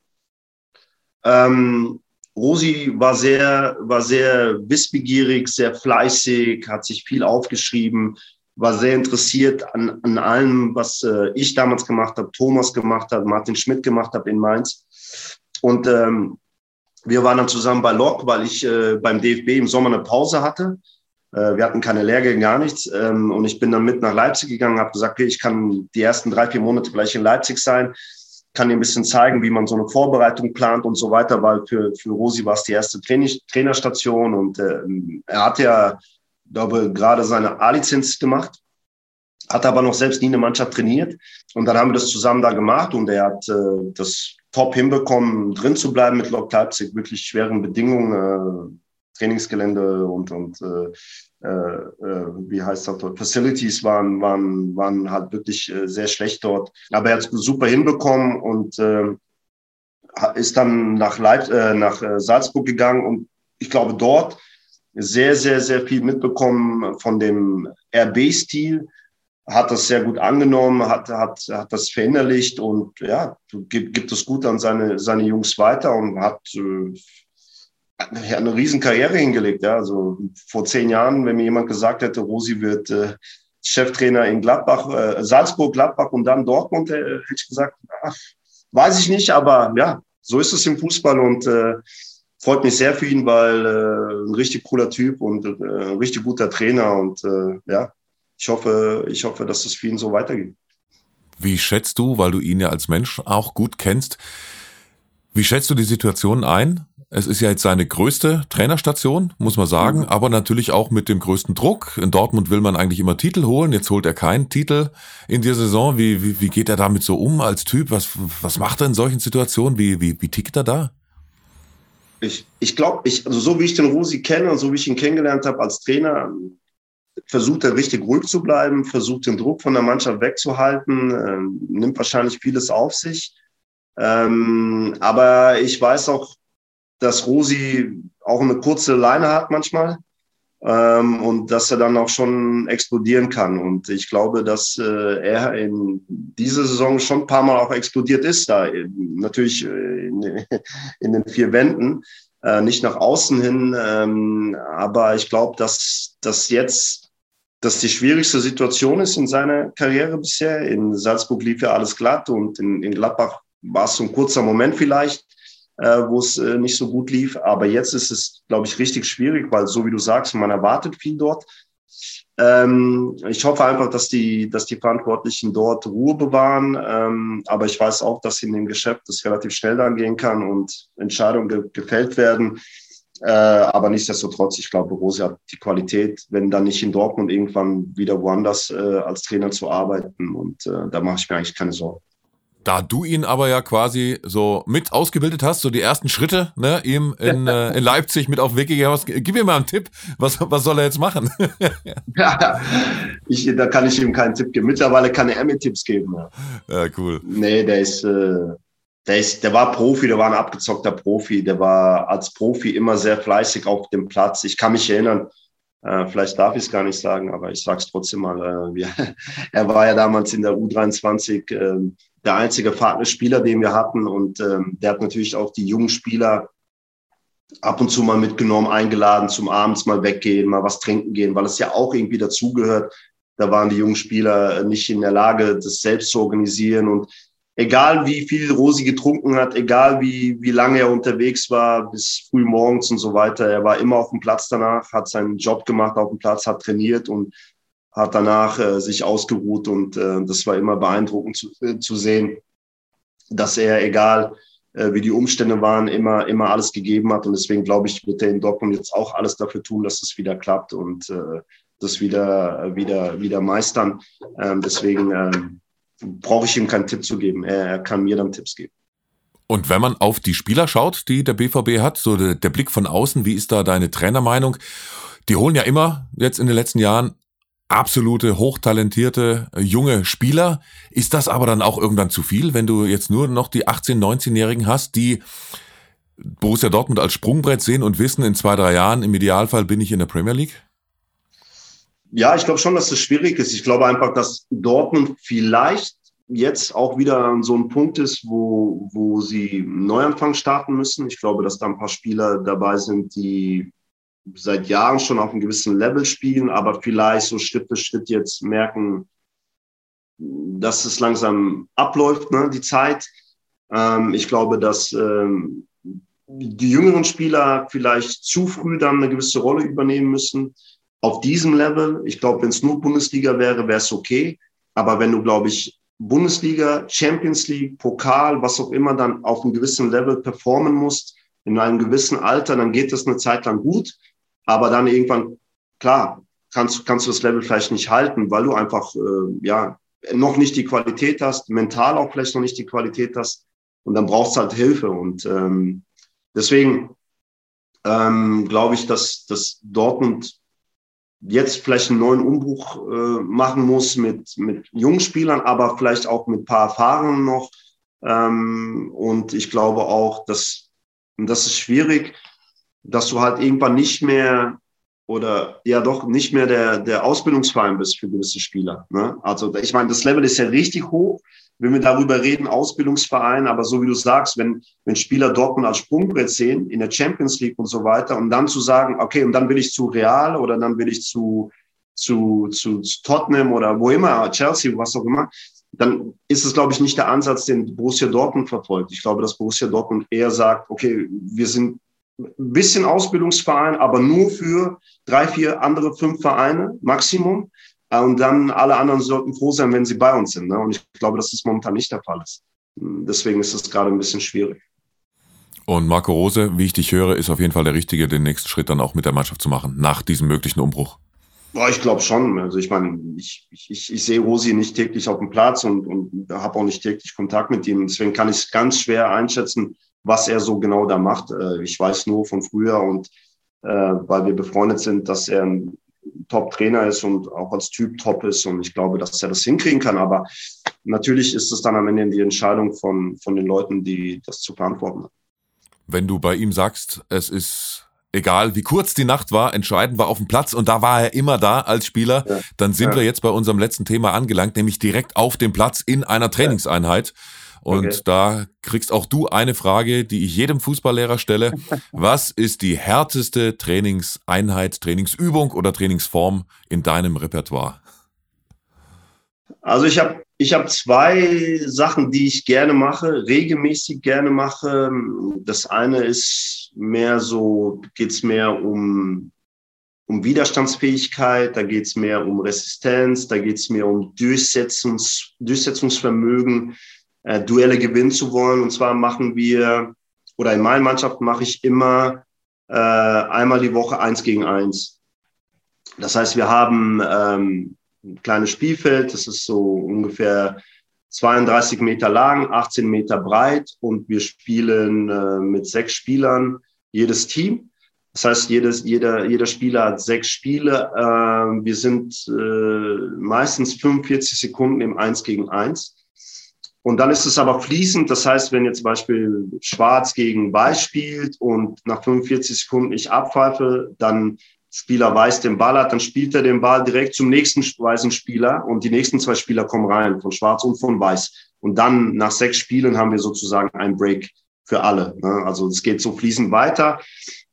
Ähm, Rosi war sehr, war sehr wissbegierig, sehr fleißig, hat sich viel aufgeschrieben, war sehr interessiert an, an allem, was äh, ich damals gemacht habe, Thomas gemacht hat, Martin Schmidt gemacht habe in Mainz. Und ähm, wir waren dann zusammen bei Lok, weil ich äh, beim DFB im Sommer eine Pause hatte. Äh, wir hatten keine Lehrgänge, gar nichts. Ähm, und ich bin dann mit nach Leipzig gegangen, habe gesagt, okay, ich kann die ersten drei, vier Monate gleich in Leipzig sein, kann dir ein bisschen zeigen, wie man so eine Vorbereitung plant und so weiter, weil für, für Rosi war es die erste Training, Trainerstation und äh, er hat ja, glaube gerade seine A-Lizenz gemacht hat aber noch selbst nie eine Mannschaft trainiert. Und dann haben wir das zusammen da gemacht und er hat äh, das top hinbekommen, drin zu bleiben mit Lok Leipzig, wirklich schweren Bedingungen, äh, Trainingsgelände und, und äh, äh, wie heißt das dort, Facilities waren, waren, waren halt wirklich äh, sehr schlecht dort. Aber er hat es super hinbekommen und äh, ist dann nach, Leit äh, nach äh, Salzburg gegangen und ich glaube dort sehr, sehr, sehr viel mitbekommen von dem RB-Stil, hat das sehr gut angenommen, hat, hat, hat das verinnerlicht und ja, gibt, gibt es gut an seine, seine Jungs weiter und hat äh, eine riesen Karriere hingelegt. Ja. Also vor zehn Jahren, wenn mir jemand gesagt hätte, Rosi wird äh, Cheftrainer in Gladbach, äh, Salzburg, Gladbach und dann Dortmund, äh, hätte ich gesagt, ach, weiß ich nicht, aber ja, so ist es im Fußball und äh, freut mich sehr für ihn, weil äh, ein richtig cooler Typ und äh, ein richtig guter Trainer und äh, ja, ich hoffe, ich hoffe, dass das für ihn so weitergeht. Wie schätzt du, weil du ihn ja als Mensch auch gut kennst, wie schätzt du die Situation ein? Es ist ja jetzt seine größte Trainerstation, muss man sagen, mhm. aber natürlich auch mit dem größten Druck. In Dortmund will man eigentlich immer Titel holen, jetzt holt er keinen Titel in der Saison. Wie, wie, wie geht er damit so um als Typ? Was, was macht er in solchen Situationen? Wie, wie, wie tickt er da? Ich, ich glaube, ich, also so wie ich den Rosi kenne und so wie ich ihn kennengelernt habe als Trainer, versucht er richtig ruhig zu bleiben, versucht den Druck von der Mannschaft wegzuhalten, äh, nimmt wahrscheinlich vieles auf sich. Ähm, aber ich weiß auch, dass Rosi auch eine kurze Leine hat manchmal ähm, und dass er dann auch schon explodieren kann. Und ich glaube, dass äh, er in dieser Saison schon ein paar Mal auch explodiert ist, da natürlich äh, in, in den vier Wänden, äh, nicht nach außen hin. Ähm, aber ich glaube, dass, dass jetzt das die schwierigste Situation ist in seiner Karriere bisher. In Salzburg lief ja alles glatt und in, in Gladbach war es so ein kurzer Moment vielleicht, äh, wo es äh, nicht so gut lief. Aber jetzt ist es, glaube ich, richtig schwierig, weil so wie du sagst, man erwartet viel dort. Ähm, ich hoffe einfach, dass die, dass die Verantwortlichen dort Ruhe bewahren. Ähm, aber ich weiß auch, dass in dem Geschäft das relativ schnell dann gehen kann und Entscheidungen ge gefällt werden. Äh, aber nichtsdestotrotz, ich glaube, Rose hat die Qualität, wenn dann nicht in Dortmund irgendwann wieder woanders äh, als Trainer zu arbeiten. Und äh, da mache ich mir eigentlich keine Sorgen. Da du ihn aber ja quasi so mit ausgebildet hast, so die ersten Schritte, ne, ihm in, äh, in Leipzig mit auf den Weg gegeben hast, gib mir mal einen Tipp, was, was soll er jetzt machen? ja, ich, da kann ich ihm keinen Tipp geben. Mittlerweile kann er mir Tipps geben. Ja, ja cool. Nee, der ist, äh, der ist, der war Profi, der war ein abgezockter Profi, der war als Profi immer sehr fleißig auf dem Platz. Ich kann mich erinnern, äh, vielleicht darf ich es gar nicht sagen, aber ich sage es trotzdem mal. Äh, wir, er war ja damals in der U23 äh, der einzige Spieler, den wir hatten und ähm, der hat natürlich auch die jungen Spieler ab und zu mal mitgenommen, eingeladen zum Abends mal weggehen, mal was trinken gehen, weil es ja auch irgendwie dazugehört. Da waren die jungen Spieler nicht in der Lage, das selbst zu organisieren und egal wie viel Rosi getrunken hat, egal wie, wie lange er unterwegs war, bis früh morgens und so weiter, er war immer auf dem Platz danach, hat seinen Job gemacht auf dem Platz, hat trainiert und hat danach äh, sich ausgeruht und äh, das war immer beeindruckend zu, äh, zu sehen, dass er, egal äh, wie die Umstände waren, immer, immer alles gegeben hat und deswegen glaube ich, wird er in Dortmund jetzt auch alles dafür tun, dass es wieder klappt und äh, das wieder, wieder, wieder meistern. Ähm, deswegen, ähm, brauche ich ihm keinen Tipp zu geben. Er, kann mir dann Tipps geben. Und wenn man auf die Spieler schaut, die der BVB hat, so der, der Blick von außen, wie ist da deine Trainermeinung? Die holen ja immer jetzt in den letzten Jahren absolute, hochtalentierte, äh, junge Spieler. Ist das aber dann auch irgendwann zu viel, wenn du jetzt nur noch die 18-, 19-Jährigen hast, die Borussia Dortmund als Sprungbrett sehen und wissen, in zwei, drei Jahren im Idealfall bin ich in der Premier League? Ja, ich glaube schon, dass das schwierig ist. Ich glaube einfach, dass Dortmund vielleicht jetzt auch wieder an so ein Punkt ist, wo, wo sie Neuanfang starten müssen. Ich glaube, dass da ein paar Spieler dabei sind, die seit Jahren schon auf einem gewissen Level spielen, aber vielleicht so Schritt für Schritt jetzt merken, dass es langsam abläuft, ne, die Zeit. Ähm, ich glaube, dass ähm, die jüngeren Spieler vielleicht zu früh dann eine gewisse Rolle übernehmen müssen auf diesem Level, ich glaube, wenn es nur Bundesliga wäre, wäre es okay. Aber wenn du, glaube ich, Bundesliga, Champions League, Pokal, was auch immer dann auf einem gewissen Level performen musst, in einem gewissen Alter, dann geht das eine Zeit lang gut. Aber dann irgendwann, klar, kannst, kannst du das Level vielleicht nicht halten, weil du einfach, äh, ja, noch nicht die Qualität hast, mental auch vielleicht noch nicht die Qualität hast. Und dann brauchst du halt Hilfe. Und ähm, deswegen ähm, glaube ich, dass, dass Dortmund jetzt vielleicht einen neuen Umbruch äh, machen muss mit, mit jungen Spielern, aber vielleicht auch mit paar Erfahrungen noch. Ähm, und ich glaube auch, dass, das ist schwierig, dass du halt irgendwann nicht mehr oder ja doch nicht mehr der, der Ausbildungsverein bist für gewisse Spieler. Ne? Also ich meine, das Level ist ja richtig hoch, wenn wir darüber reden, Ausbildungsverein, aber so wie du sagst, wenn, wenn Spieler Dortmund als Sprungbrett sehen in der Champions League und so weiter und dann zu sagen, okay, und dann will ich zu Real oder dann will ich zu, zu, zu, zu Tottenham oder wo immer, Chelsea, was auch immer, dann ist es, glaube ich, nicht der Ansatz, den Borussia Dortmund verfolgt. Ich glaube, dass Borussia Dortmund eher sagt, okay, wir sind ein bisschen Ausbildungsverein, aber nur für drei, vier andere, fünf Vereine Maximum. Äh, und dann alle anderen sollten froh sein, wenn sie bei uns sind. Ne? Und ich glaube, dass das momentan nicht der Fall ist. Deswegen ist es gerade ein bisschen schwierig. Und Marco Rose, wie ich dich höre, ist auf jeden Fall der Richtige, den nächsten Schritt dann auch mit der Mannschaft zu machen, nach diesem möglichen Umbruch. Boah, ich glaube schon. Also ich meine, ich, ich, ich sehe Rosi nicht täglich auf dem Platz und, und habe auch nicht täglich Kontakt mit ihm. Deswegen kann ich es ganz schwer einschätzen, was er so genau da macht. Äh, ich weiß nur von früher und äh, weil wir befreundet sind, dass er ein Top-Trainer ist und auch als Typ top ist. Und ich glaube, dass er das hinkriegen kann. Aber natürlich ist es dann am Ende die Entscheidung von, von den Leuten, die das zu verantworten haben. Wenn du bei ihm sagst, es ist egal, wie kurz die Nacht war, entscheidend war auf dem Platz und da war er immer da als Spieler, ja. dann sind ja. wir jetzt bei unserem letzten Thema angelangt, nämlich direkt auf dem Platz in einer Trainingseinheit. Und okay. da kriegst auch du eine Frage, die ich jedem Fußballlehrer stelle. Was ist die härteste Trainingseinheit, Trainingsübung oder Trainingsform in deinem Repertoire? Also ich habe ich hab zwei Sachen, die ich gerne mache, regelmäßig gerne mache. Das eine ist mehr so, geht es mehr um, um Widerstandsfähigkeit, da geht es mehr um Resistenz, da geht es mehr um Durchsetzungs, Durchsetzungsvermögen, äh, Duelle gewinnen zu wollen. Und zwar machen wir, oder in meinen Mannschaften mache ich immer äh, einmal die Woche eins gegen eins. Das heißt, wir haben ähm, ein kleines Spielfeld, das ist so ungefähr 32 Meter lang, 18 Meter breit und wir spielen äh, mit sechs Spielern jedes Team. Das heißt, jedes, jeder, jeder Spieler hat sechs Spiele. Äh, wir sind äh, meistens 45 Sekunden im Eins gegen Eins. Und dann ist es aber fließend. Das heißt, wenn jetzt zum Beispiel Schwarz gegen Weiß spielt und nach 45 Sekunden ich abpfeife, dann Spieler Weiß den Ball hat, dann spielt er den Ball direkt zum nächsten weißen Spieler und die nächsten zwei Spieler kommen rein, von Schwarz und von Weiß. Und dann nach sechs Spielen haben wir sozusagen einen Break für alle. Ne? Also es geht so fließend weiter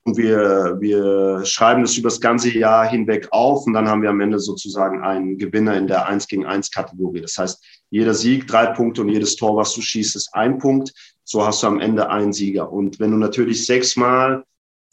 und wir, wir schreiben das über das ganze Jahr hinweg auf und dann haben wir am Ende sozusagen einen Gewinner in der 1 gegen 1 Kategorie. Das heißt, jeder Sieg drei Punkte und jedes Tor, was du schießt, ist ein Punkt. So hast du am Ende einen Sieger. Und wenn du natürlich sechsmal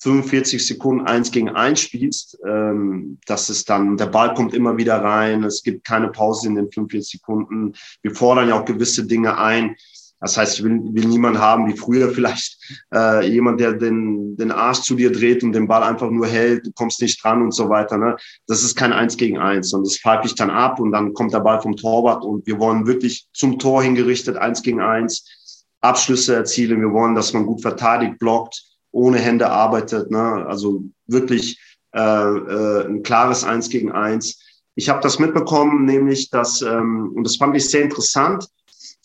45 Sekunden eins gegen eins spielst, ähm, das ist dann, der Ball kommt immer wieder rein, es gibt keine Pause in den 45 Sekunden. Wir fordern ja auch gewisse Dinge ein. Das heißt, ich will, will niemand haben wie früher vielleicht äh, jemand, der den, den Arsch zu dir dreht und den Ball einfach nur hält, du kommst nicht dran und so weiter. Ne? Das ist kein Eins gegen Eins, sondern das pfeife ich dann ab und dann kommt der Ball vom Torwart und wir wollen wirklich zum Tor hingerichtet, Eins gegen Eins, Abschlüsse erzielen. Wir wollen, dass man gut verteidigt, blockt ohne Hände arbeitet. Ne? Also wirklich äh, äh, ein klares Eins gegen Eins. Ich habe das mitbekommen, nämlich, dass, ähm, und das fand ich sehr interessant,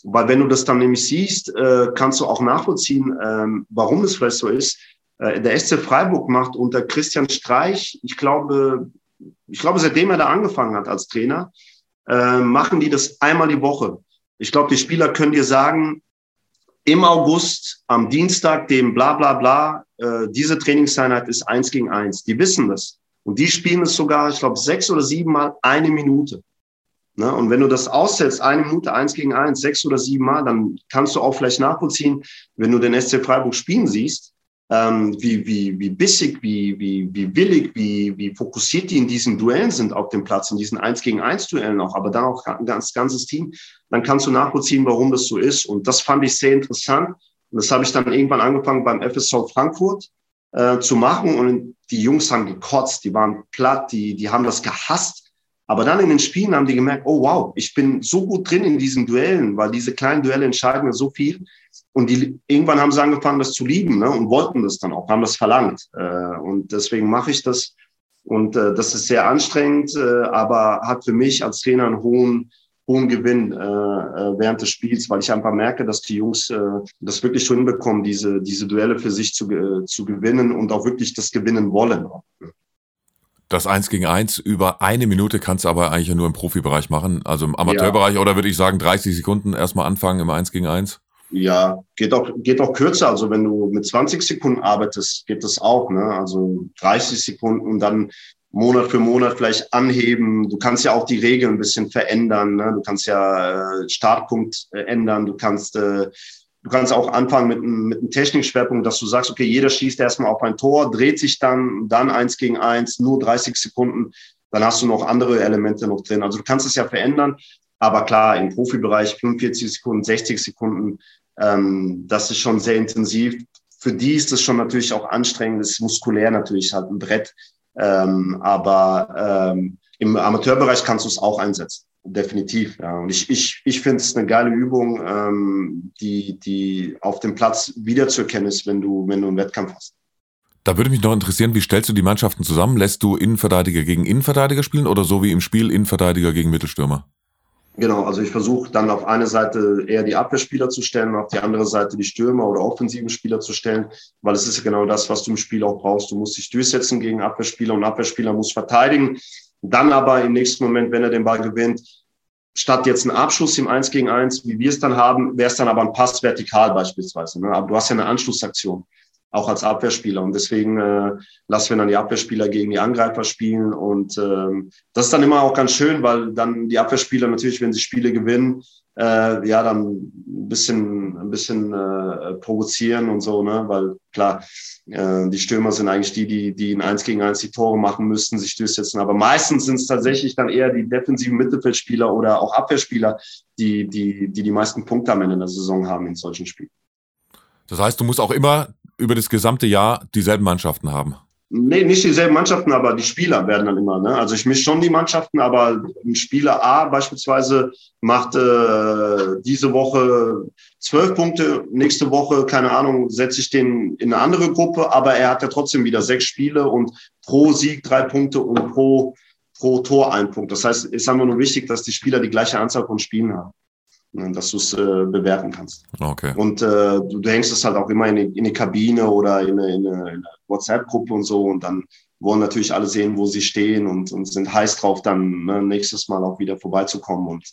weil wenn du das dann nämlich siehst, äh, kannst du auch nachvollziehen, ähm, warum es vielleicht so ist. Äh, der SC Freiburg macht unter Christian Streich, ich glaube, ich glaube, seitdem er da angefangen hat als Trainer, äh, machen die das einmal die Woche. Ich glaube, die Spieler können dir sagen, im August am Dienstag, dem bla bla bla, äh, diese Trainingseinheit ist eins gegen eins. Die wissen das. Und die spielen es sogar, ich glaube, sechs oder sieben Mal eine Minute. Ne? Und wenn du das aussetzt, eine Minute eins gegen eins, sechs oder sieben Mal, dann kannst du auch vielleicht nachvollziehen, wenn du den SC Freiburg spielen siehst, ähm, wie, wie, wie bissig, wie, wie, wie willig, wie, wie fokussiert die in diesen Duellen sind auf dem Platz, in diesen Eins gegen eins Duellen auch, aber dann auch ein ganz, ganzes Team, dann kannst du nachvollziehen, warum das so ist. Und das fand ich sehr interessant. Und das habe ich dann irgendwann angefangen beim FSV Frankfurt äh, zu machen. Und die Jungs haben gekotzt, die waren platt, die, die haben das gehasst. Aber dann in den Spielen haben die gemerkt, oh wow, ich bin so gut drin in diesen Duellen, weil diese kleinen Duelle entscheiden mir so viel. Und die, irgendwann haben sie angefangen, das zu lieben ne, und wollten das dann auch, haben das verlangt. Äh, und deswegen mache ich das. Und äh, das ist sehr anstrengend, äh, aber hat für mich als Trainer einen hohen, hohen Gewinn äh, äh während des Spiels, weil ich einfach merke, dass die Jungs äh, das wirklich schon hinbekommen, diese, diese Duelle für sich zu, äh, zu gewinnen und auch wirklich das gewinnen wollen. Das Eins gegen Eins über eine Minute kannst du aber eigentlich nur im Profibereich machen. Also im Amateurbereich ja. oder würde ich sagen 30 Sekunden erstmal anfangen im Eins gegen Eins? Ja, geht auch, geht auch kürzer. Also wenn du mit 20 Sekunden arbeitest, geht das auch. Ne? Also 30 Sekunden und dann Monat für Monat vielleicht anheben. Du kannst ja auch die Regeln ein bisschen verändern. Ne? Du kannst ja äh, Startpunkt äh, ändern. Du kannst, äh, du kannst auch anfangen mit, mit einem Technikschwerpunkt, dass du sagst, okay, jeder schießt erstmal auf ein Tor, dreht sich dann, dann eins gegen eins, nur 30 Sekunden. Dann hast du noch andere Elemente noch drin. Also du kannst es ja verändern. Aber klar, im Profibereich 45 Sekunden, 60 Sekunden, ähm, das ist schon sehr intensiv. Für die ist das schon natürlich auch anstrengend, das ist muskulär natürlich halt ein Brett. Ähm, aber ähm, im Amateurbereich kannst du es auch einsetzen. Definitiv. Ja. Und ich, ich, ich finde es eine geile Übung, ähm, die, die auf dem Platz wiederzuerkennen ist, wenn du, wenn du einen Wettkampf hast. Da würde mich noch interessieren, wie stellst du die Mannschaften zusammen? Lässt du Innenverteidiger gegen Innenverteidiger spielen oder so wie im Spiel Innenverteidiger gegen Mittelstürmer? Genau, also ich versuche dann auf eine Seite eher die Abwehrspieler zu stellen, auf die andere Seite die Stürmer oder offensiven Spieler zu stellen, weil es ist ja genau das, was du im Spiel auch brauchst. Du musst dich durchsetzen gegen Abwehrspieler und Abwehrspieler muss verteidigen. Dann aber im nächsten Moment, wenn er den Ball gewinnt, statt jetzt ein Abschluss im 1 gegen 1, wie wir es dann haben, wäre es dann aber ein Pass vertikal beispielsweise. Ne? Aber du hast ja eine Anschlussaktion, auch als Abwehrspieler. Und deswegen äh, lassen wir dann die Abwehrspieler gegen die Angreifer spielen. Und ähm, das ist dann immer auch ganz schön, weil dann die Abwehrspieler natürlich, wenn sie Spiele gewinnen, äh, ja, dann ein bisschen, ein bisschen äh, provozieren und so, ne? Weil klar, äh, die Stürmer sind eigentlich die, die, die in eins gegen eins die Tore machen müssten, sich durchsetzen. Aber meistens sind es tatsächlich dann eher die defensiven Mittelfeldspieler oder auch Abwehrspieler, die, die, die die meisten Punkte am Ende der Saison haben in solchen Spielen. Das heißt, du musst auch immer über das gesamte Jahr dieselben Mannschaften haben. Nee, nicht dieselben Mannschaften, aber die Spieler werden dann immer. Ne? Also ich mische schon die Mannschaften, aber ein Spieler A beispielsweise macht äh, diese Woche zwölf Punkte, nächste Woche, keine Ahnung, setze ich den in eine andere Gruppe, aber er hat ja trotzdem wieder sechs Spiele und pro Sieg drei Punkte und pro, pro Tor ein Punkt. Das heißt, es ist einfach nur wichtig, dass die Spieler die gleiche Anzahl von Spielen haben. Ne, dass du es äh, bewerten kannst. Okay. Und äh, du, du hängst es halt auch immer in in die Kabine oder in eine, in eine, eine WhatsApp-Gruppe und so und dann wollen natürlich alle sehen, wo sie stehen und, und sind heiß drauf, dann ne, nächstes Mal auch wieder vorbeizukommen und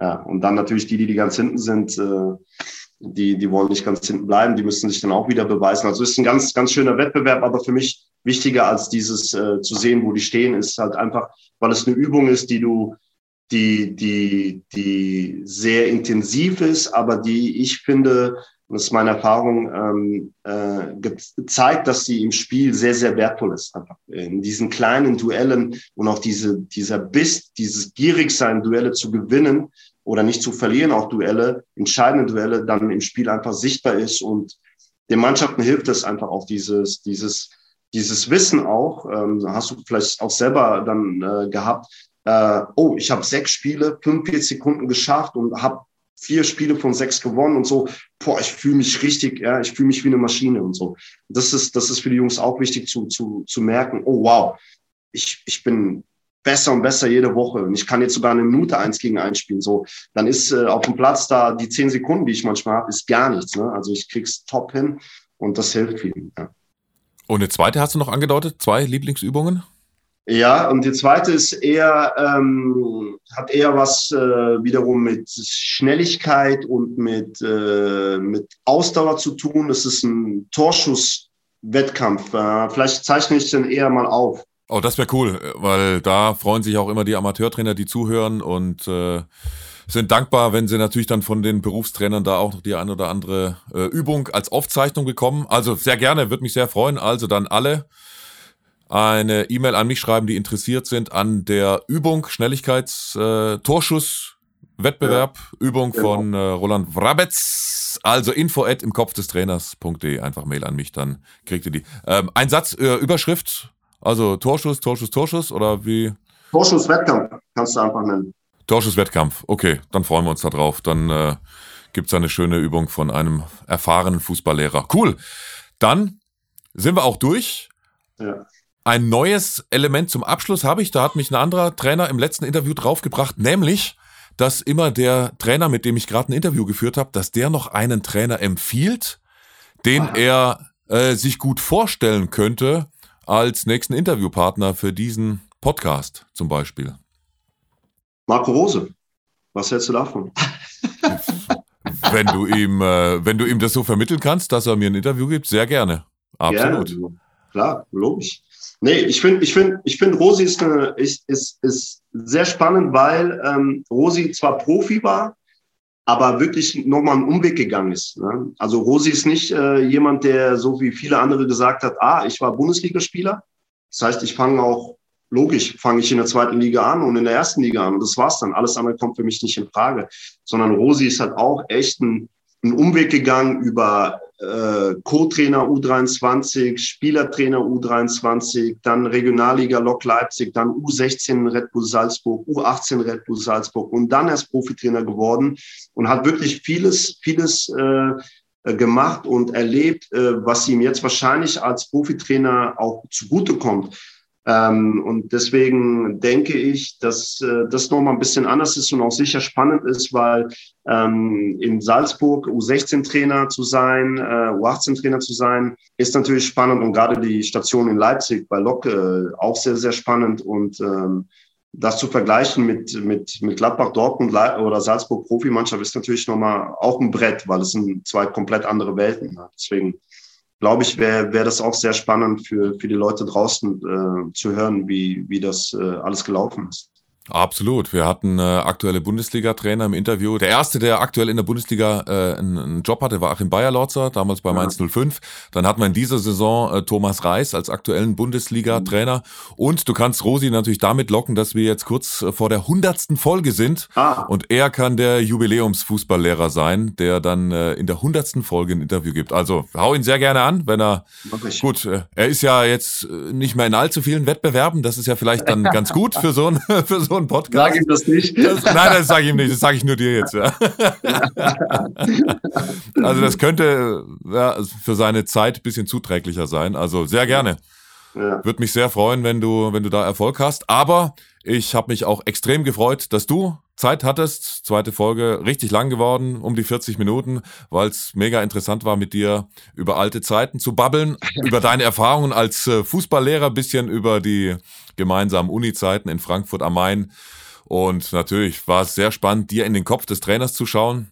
ja, und dann natürlich die, die, die ganz hinten sind, äh, die, die wollen nicht ganz hinten bleiben, die müssen sich dann auch wieder beweisen. Also es ist ein ganz, ganz schöner Wettbewerb, aber für mich wichtiger als dieses äh, zu sehen, wo die stehen, ist halt einfach, weil es eine Übung ist, die du die, die, die sehr intensiv ist, aber die ich finde, das ist meine Erfahrung, ähm, äh, zeigt, dass sie im Spiel sehr, sehr wertvoll ist. Einfach in diesen kleinen Duellen und auch diese, dieser Biss, dieses Gierigsein, Duelle zu gewinnen oder nicht zu verlieren, auch Duelle, entscheidende Duelle, dann im Spiel einfach sichtbar ist und den Mannschaften hilft es einfach auch dieses, dieses, dieses Wissen auch, ähm, hast du vielleicht auch selber dann äh, gehabt, äh, oh, ich habe sechs Spiele, 45 Sekunden geschafft und habe vier Spiele von sechs gewonnen und so, boah, ich fühle mich richtig, ja, ich fühle mich wie eine Maschine und so. Das ist, das ist für die Jungs auch wichtig zu, zu, zu merken, oh wow, ich, ich bin besser und besser jede Woche und ich kann jetzt sogar eine Minute eins gegen eins spielen. So, dann ist äh, auf dem Platz da die zehn Sekunden, die ich manchmal habe, ist gar nichts. Ne? Also ich krieg's top hin und das hilft vielen. Ja. Und eine zweite hast du noch angedeutet, zwei Lieblingsübungen? Ja, und die zweite ist eher, ähm, hat eher was äh, wiederum mit Schnelligkeit und mit, äh, mit Ausdauer zu tun. Es ist ein Torschusswettkampf. Äh, vielleicht zeichne ich den eher mal auf. Oh, das wäre cool, weil da freuen sich auch immer die Amateurtrainer, die zuhören und äh, sind dankbar, wenn sie natürlich dann von den Berufstrainern da auch noch die eine oder andere äh, Übung als Aufzeichnung bekommen. Also sehr gerne, würde mich sehr freuen. Also dann alle eine E-Mail an mich schreiben, die interessiert sind an der Übung Schnelligkeits-Torschuss. Äh, Wettbewerb, ja. Übung genau. von äh, Roland Wrabetz. Also info at im Kopf des Trainers.de. Einfach Mail an mich, dann kriegt ihr die. Ähm, ein Satz, äh, Überschrift, also Torschuss, Torschuss, Torschuss oder wie? Torschuss-Wettkampf kannst du einfach nennen. Torschuss-Wettkampf, okay, dann freuen wir uns da drauf. Dann äh, gibt eine schöne Übung von einem erfahrenen Fußballlehrer. Cool. Dann sind wir auch durch. Ja. Ein neues Element zum Abschluss habe ich, da hat mich ein anderer Trainer im letzten Interview draufgebracht, nämlich, dass immer der Trainer, mit dem ich gerade ein Interview geführt habe, dass der noch einen Trainer empfiehlt, den er äh, sich gut vorstellen könnte als nächsten Interviewpartner für diesen Podcast zum Beispiel. Marco Rose, was hältst du davon? wenn du ihm, äh, wenn du ihm das so vermitteln kannst, dass er mir ein Interview gibt, sehr gerne. Absolut. Gerne. Klar, logisch. Nee, ich finde, ich finde, ich finde, Rosi ist, eine, ist, ist, ist sehr spannend, weil ähm, Rosi zwar Profi war, aber wirklich nochmal einen Umweg gegangen ist. Ne? Also Rosi ist nicht äh, jemand, der so wie viele andere gesagt hat, ah, ich war Bundesligaspieler. Das heißt, ich fange auch, logisch, fange ich in der zweiten Liga an und in der ersten Liga an. Und das war's dann. Alles andere kommt für mich nicht in Frage. Sondern Rosi ist halt auch echt ein, einen Umweg gegangen über äh, Co-Trainer U23, Spielertrainer U23, dann Regionalliga Lok Leipzig, dann U16 Red Bull Salzburg, U18 Red Bull Salzburg und dann erst Profitrainer geworden und hat wirklich vieles, vieles äh, gemacht und erlebt, äh, was ihm jetzt wahrscheinlich als Profitrainer auch zugutekommt. Ähm, und deswegen denke ich, dass äh, das nochmal ein bisschen anders ist und auch sicher spannend ist, weil ähm, in Salzburg U16-Trainer zu sein, äh, U18-Trainer zu sein, ist natürlich spannend und gerade die Station in Leipzig bei Lok äh, auch sehr, sehr spannend und ähm, das zu vergleichen mit, mit, mit Gladbach, Dortmund oder Salzburg Profimannschaft ist natürlich nochmal auch ein Brett, weil es sind zwei komplett andere Welten. Deswegen glaube ich, wäre wär das auch sehr spannend für, für die Leute draußen äh, zu hören, wie, wie das äh, alles gelaufen ist. Absolut. Wir hatten äh, aktuelle Bundesliga-Trainer im Interview. Der erste, der aktuell in der Bundesliga äh, einen, einen Job hatte, war Achim Bayerlotzer, damals bei Mainz 05. Dann hatten wir in dieser Saison äh, Thomas Reis als aktuellen Bundesliga-Trainer. Und du kannst Rosi natürlich damit locken, dass wir jetzt kurz äh, vor der hundertsten Folge sind. Ah. Und er kann der Jubiläumsfußballlehrer sein, der dann äh, in der hundertsten Folge ein Interview gibt. Also hau ihn sehr gerne an, wenn er. Gut, äh, er ist ja jetzt äh, nicht mehr in allzu vielen Wettbewerben. Das ist ja vielleicht dann ganz gut für so ein für so ein Podcast. Sag ihm das nicht. Das, nein, das sage ich ihm nicht. Das sage ich nur dir jetzt. Ja. also das könnte ja, für seine Zeit ein bisschen zuträglicher sein. Also sehr gerne. Ja. Würde mich sehr freuen, wenn du, wenn du da Erfolg hast. Aber ich habe mich auch extrem gefreut, dass du Zeit hattest. Zweite Folge richtig lang geworden, um die 40 Minuten, weil es mega interessant war, mit dir über alte Zeiten zu babbeln, über deine Erfahrungen als äh, Fußballlehrer, bisschen über die gemeinsamen Uni-Zeiten in Frankfurt am Main. Und natürlich war es sehr spannend, dir in den Kopf des Trainers zu schauen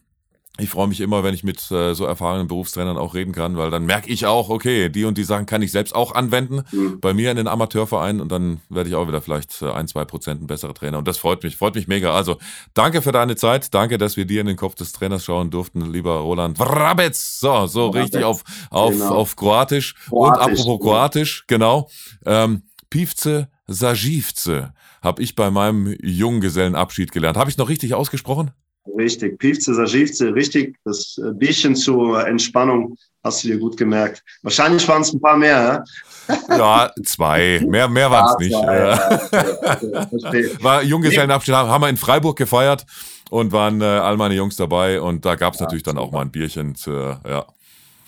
ich freue mich immer, wenn ich mit äh, so erfahrenen Berufstrainern auch reden kann, weil dann merke ich auch, okay, die und die Sachen kann ich selbst auch anwenden mhm. bei mir in den Amateurvereinen und dann werde ich auch wieder vielleicht äh, ein, zwei Prozent ein besserer Trainer. Und das freut mich, freut mich mega. Also danke für deine Zeit, danke, dass wir dir in den Kopf des Trainers schauen durften, lieber Roland Vrabec. So, so Vrabec. richtig auf, auf, genau. auf Kroatisch. Kroatisch. Und apropos Kroatisch, genau. Ähm, Pivce Sajivce habe ich bei meinem Junggesellenabschied gelernt. Habe ich noch richtig ausgesprochen? Richtig, Pivce, Sajivce, richtig. Das äh, Bierchen zur Entspannung hast du dir gut gemerkt. Wahrscheinlich waren es ein paar mehr, ja? Ja, zwei. Mehr, mehr waren es nicht. Ja, ja, War Junggesellenabschied, haben wir in Freiburg gefeiert und waren äh, all meine Jungs dabei und da gab es natürlich dann auch mal ein Bierchen zur, ja.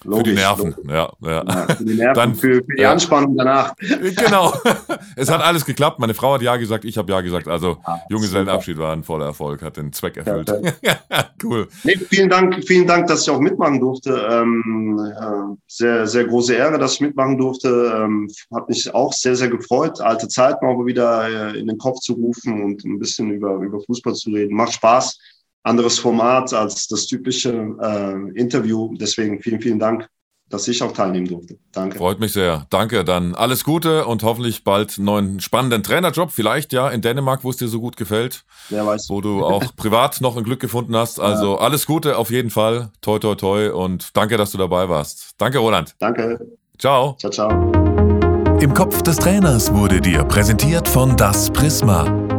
Logisch, für die Nerven, ja, ja. ja. Für die Nerven, Dann, für, für die Anspannung danach. Genau. es hat alles geklappt. Meine Frau hat ja gesagt, ich habe ja gesagt. Also ah, Junggesellenabschied war ein voller Erfolg, hat den Zweck erfüllt. Ja, cool. Nee, vielen Dank, vielen Dank, dass ich auch mitmachen durfte. Ähm, äh, sehr, sehr große Ehre, dass ich mitmachen durfte. Ähm, hat mich auch sehr, sehr gefreut, alte Zeiten auch wieder äh, in den Kopf zu rufen und ein bisschen über, über Fußball zu reden. Macht Spaß anderes Format als das typische äh, Interview. Deswegen vielen, vielen Dank, dass ich auch teilnehmen durfte. Danke. Freut mich sehr. Danke. Dann alles Gute und hoffentlich bald einen neuen spannenden Trainerjob. Vielleicht ja in Dänemark, wo es dir so gut gefällt. Wer weiß. Wo du auch privat noch ein Glück gefunden hast. Also ja. alles Gute auf jeden Fall. Toi, toi, toi. Und danke, dass du dabei warst. Danke, Roland. Danke. Ciao. Ciao, ciao. Im Kopf des Trainers wurde dir präsentiert von Das Prisma.